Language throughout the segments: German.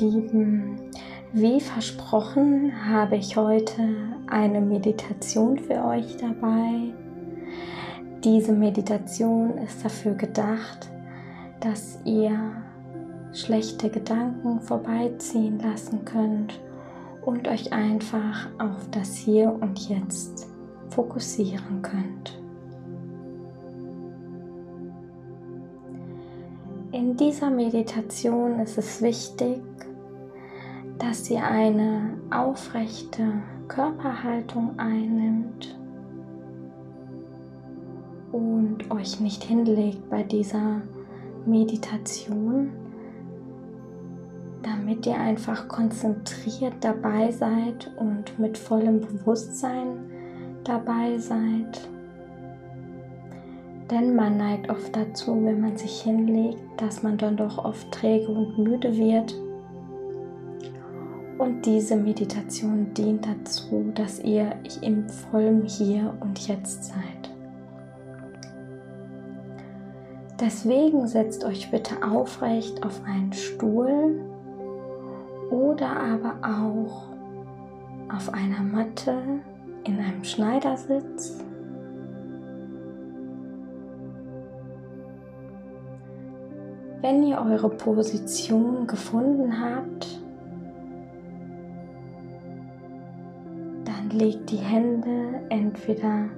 Lieben, wie versprochen habe ich heute eine Meditation für euch dabei. Diese Meditation ist dafür gedacht, dass ihr schlechte Gedanken vorbeiziehen lassen könnt und euch einfach auf das Hier und Jetzt fokussieren könnt. In dieser Meditation ist es wichtig, dass ihr eine aufrechte Körperhaltung einnimmt und euch nicht hinlegt bei dieser Meditation, damit ihr einfach konzentriert dabei seid und mit vollem Bewusstsein dabei seid. Denn man neigt oft dazu, wenn man sich hinlegt, dass man dann doch oft träge und müde wird. Und diese Meditation dient dazu, dass ihr im vollen Hier und Jetzt seid. Deswegen setzt euch bitte aufrecht auf einen Stuhl oder aber auch auf einer Matte in einem Schneidersitz Wenn ihr eure Position gefunden habt, dann legt die Hände entweder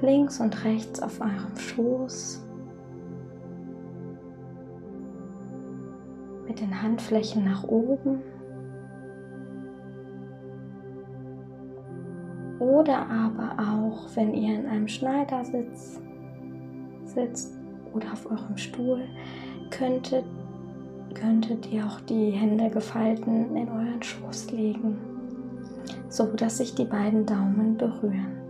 links und rechts auf eurem Schoß. Mit den Handflächen nach oben. Oder aber auch, wenn ihr in einem Schneidersitz sitzt oder auf eurem Stuhl, könntet, könntet ihr auch die Hände gefalten in euren Schoß legen, so dass sich die beiden Daumen berühren.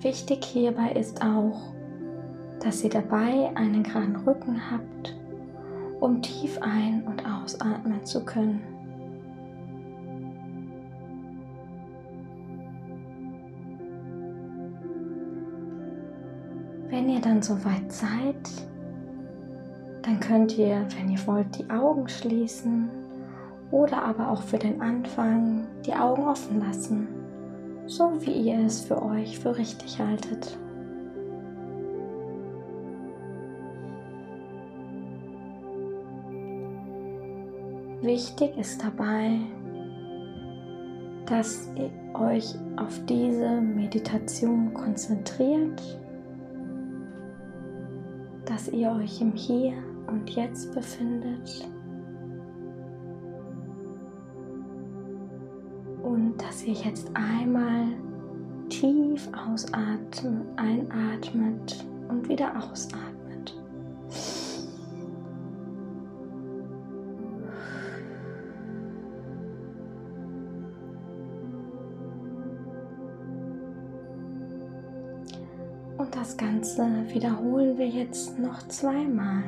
Wichtig hierbei ist auch, dass ihr dabei einen geraden Rücken habt, um tief ein- und ausatmen zu können. Wenn ihr dann soweit seid, dann könnt ihr, wenn ihr wollt, die Augen schließen oder aber auch für den Anfang die Augen offen lassen, so wie ihr es für euch für richtig haltet. Wichtig ist dabei, dass ihr euch auf diese Meditation konzentriert dass ihr euch im Hier und Jetzt befindet und dass ihr jetzt einmal tief ausatmet, einatmet und wieder ausatmet. Und das Ganze wiederholen wir jetzt noch zweimal.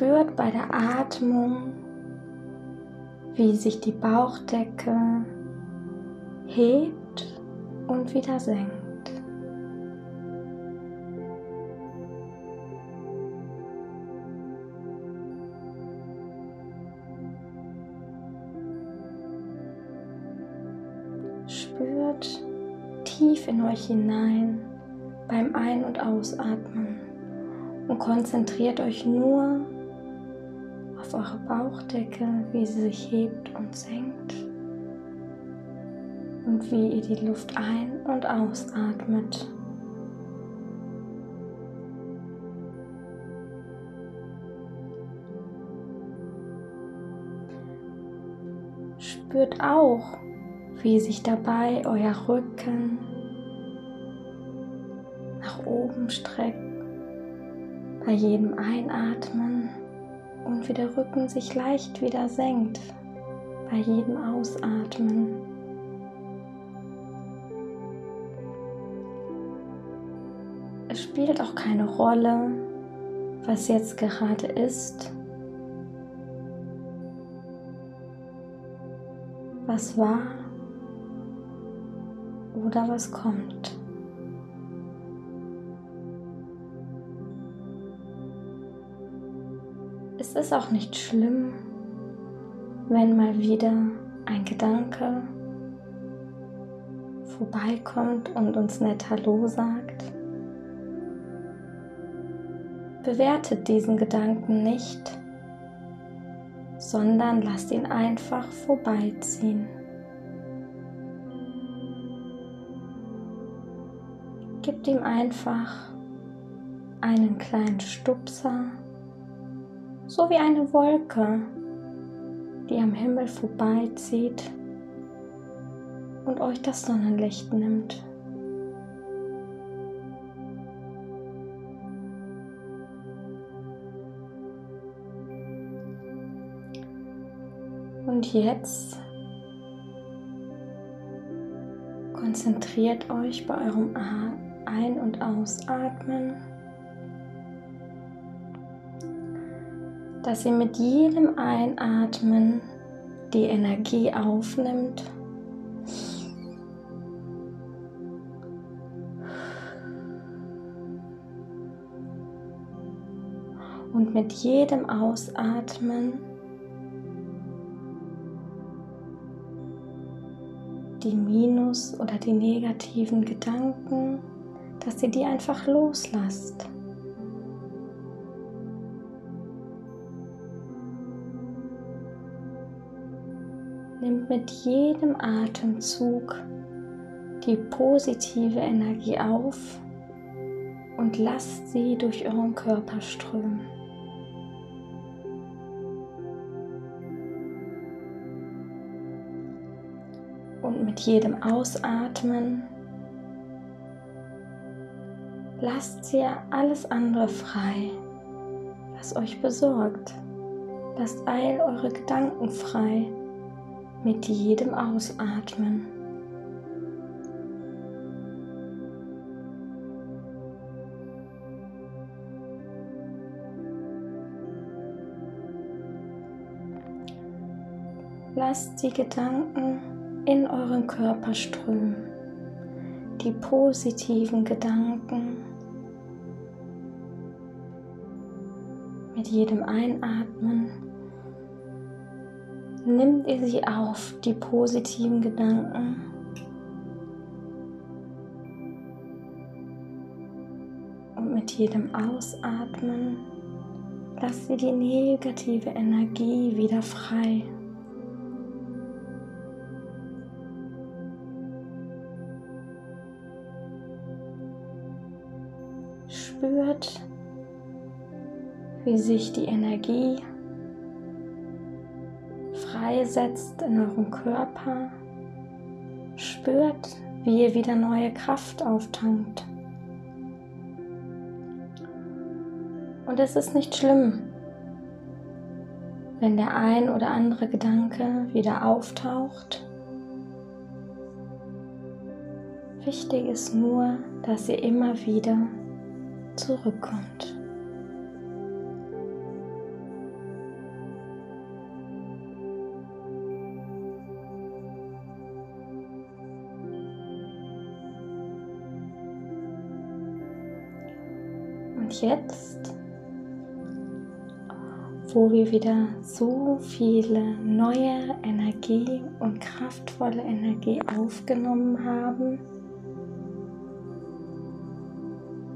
Spürt bei der Atmung, wie sich die Bauchdecke hebt und wieder senkt. Spürt tief in euch hinein beim Ein- und Ausatmen und konzentriert euch nur auf eure Bauchdecke, wie sie sich hebt und senkt und wie ihr die Luft ein- und ausatmet. Spürt auch, wie sich dabei euer Rücken nach oben streckt bei jedem Einatmen und wie der Rücken sich leicht wieder senkt bei jedem Ausatmen. Es spielt auch keine Rolle, was jetzt gerade ist, was war oder was kommt. Ist auch nicht schlimm, wenn mal wieder ein Gedanke vorbeikommt und uns nett Hallo sagt. Bewertet diesen Gedanken nicht, sondern lasst ihn einfach vorbeiziehen. Gebt ihm einfach einen kleinen Stupser, so wie eine Wolke, die am Himmel vorbeizieht und euch das Sonnenlicht nimmt. Und jetzt konzentriert euch bei eurem Ein- und Ausatmen, dass ihr mit jedem Einatmen die Energie aufnimmt. Und mit jedem Ausatmen die Minus- oder die negativen Gedanken, dass ihr die einfach loslasst. Mit jedem Atemzug die positive Energie auf und lasst sie durch euren Körper strömen. Und mit jedem Ausatmen lasst ihr alles andere frei, was euch besorgt. Lasst all eure Gedanken frei mit jedem Ausatmen. Lasst die Gedanken in euren Körper strömen. Die positiven Gedanken. Mit jedem Einatmen nimmt ihr sie auf, die positiven Gedanken. Und mit jedem Ausatmen lasst ihr die negative Energie wieder frei. spürt, wie sich die Energie freisetzt in eurem Körper. Spürt, wie ihr wieder neue Kraft auftankt. Und es ist nicht schlimm, wenn der ein oder andere Gedanke wieder auftaucht. Wichtig ist nur, dass ihr immer wieder zurückkommt. Und jetzt, wo wir wieder so viele neue Energie und kraftvolle Energie aufgenommen haben,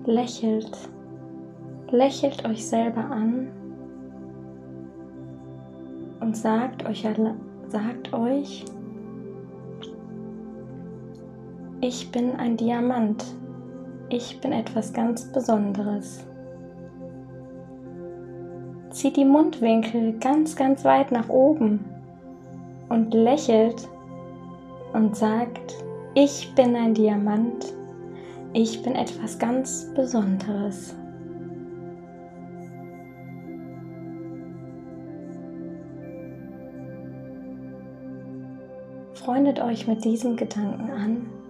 lächelt, lächelt euch selber an und sagt euch, sagt euch, ich bin ein Diamant, ich bin etwas ganz Besonderes. Zieht die Mundwinkel ganz, ganz weit nach oben und lächelt und sagt, ich bin ein Diamant ich bin etwas ganz Besonderes. freundet euch mit diesem Gedanken an.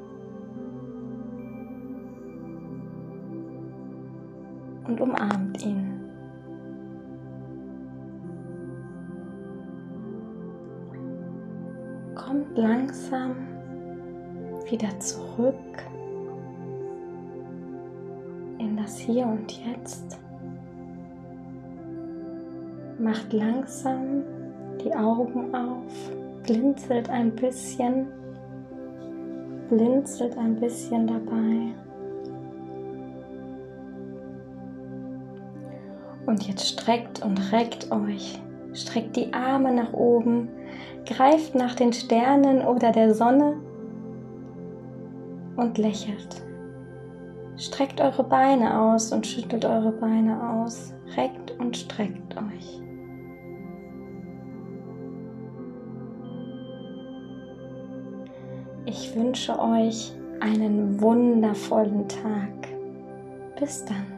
Und umarmt ihn. Kommt langsam wieder zurück in das Hier und Jetzt. Macht langsam die Augen auf, blinzelt ein bisschen, blinzelt ein bisschen dabei. Und jetzt streckt und reckt euch, streckt die Arme nach oben, greift nach den Sternen oder der Sonne und lächelt. Streckt eure Beine aus und schüttelt eure Beine aus, reckt und streckt euch. Ich wünsche euch einen wundervollen Tag. Bis dann.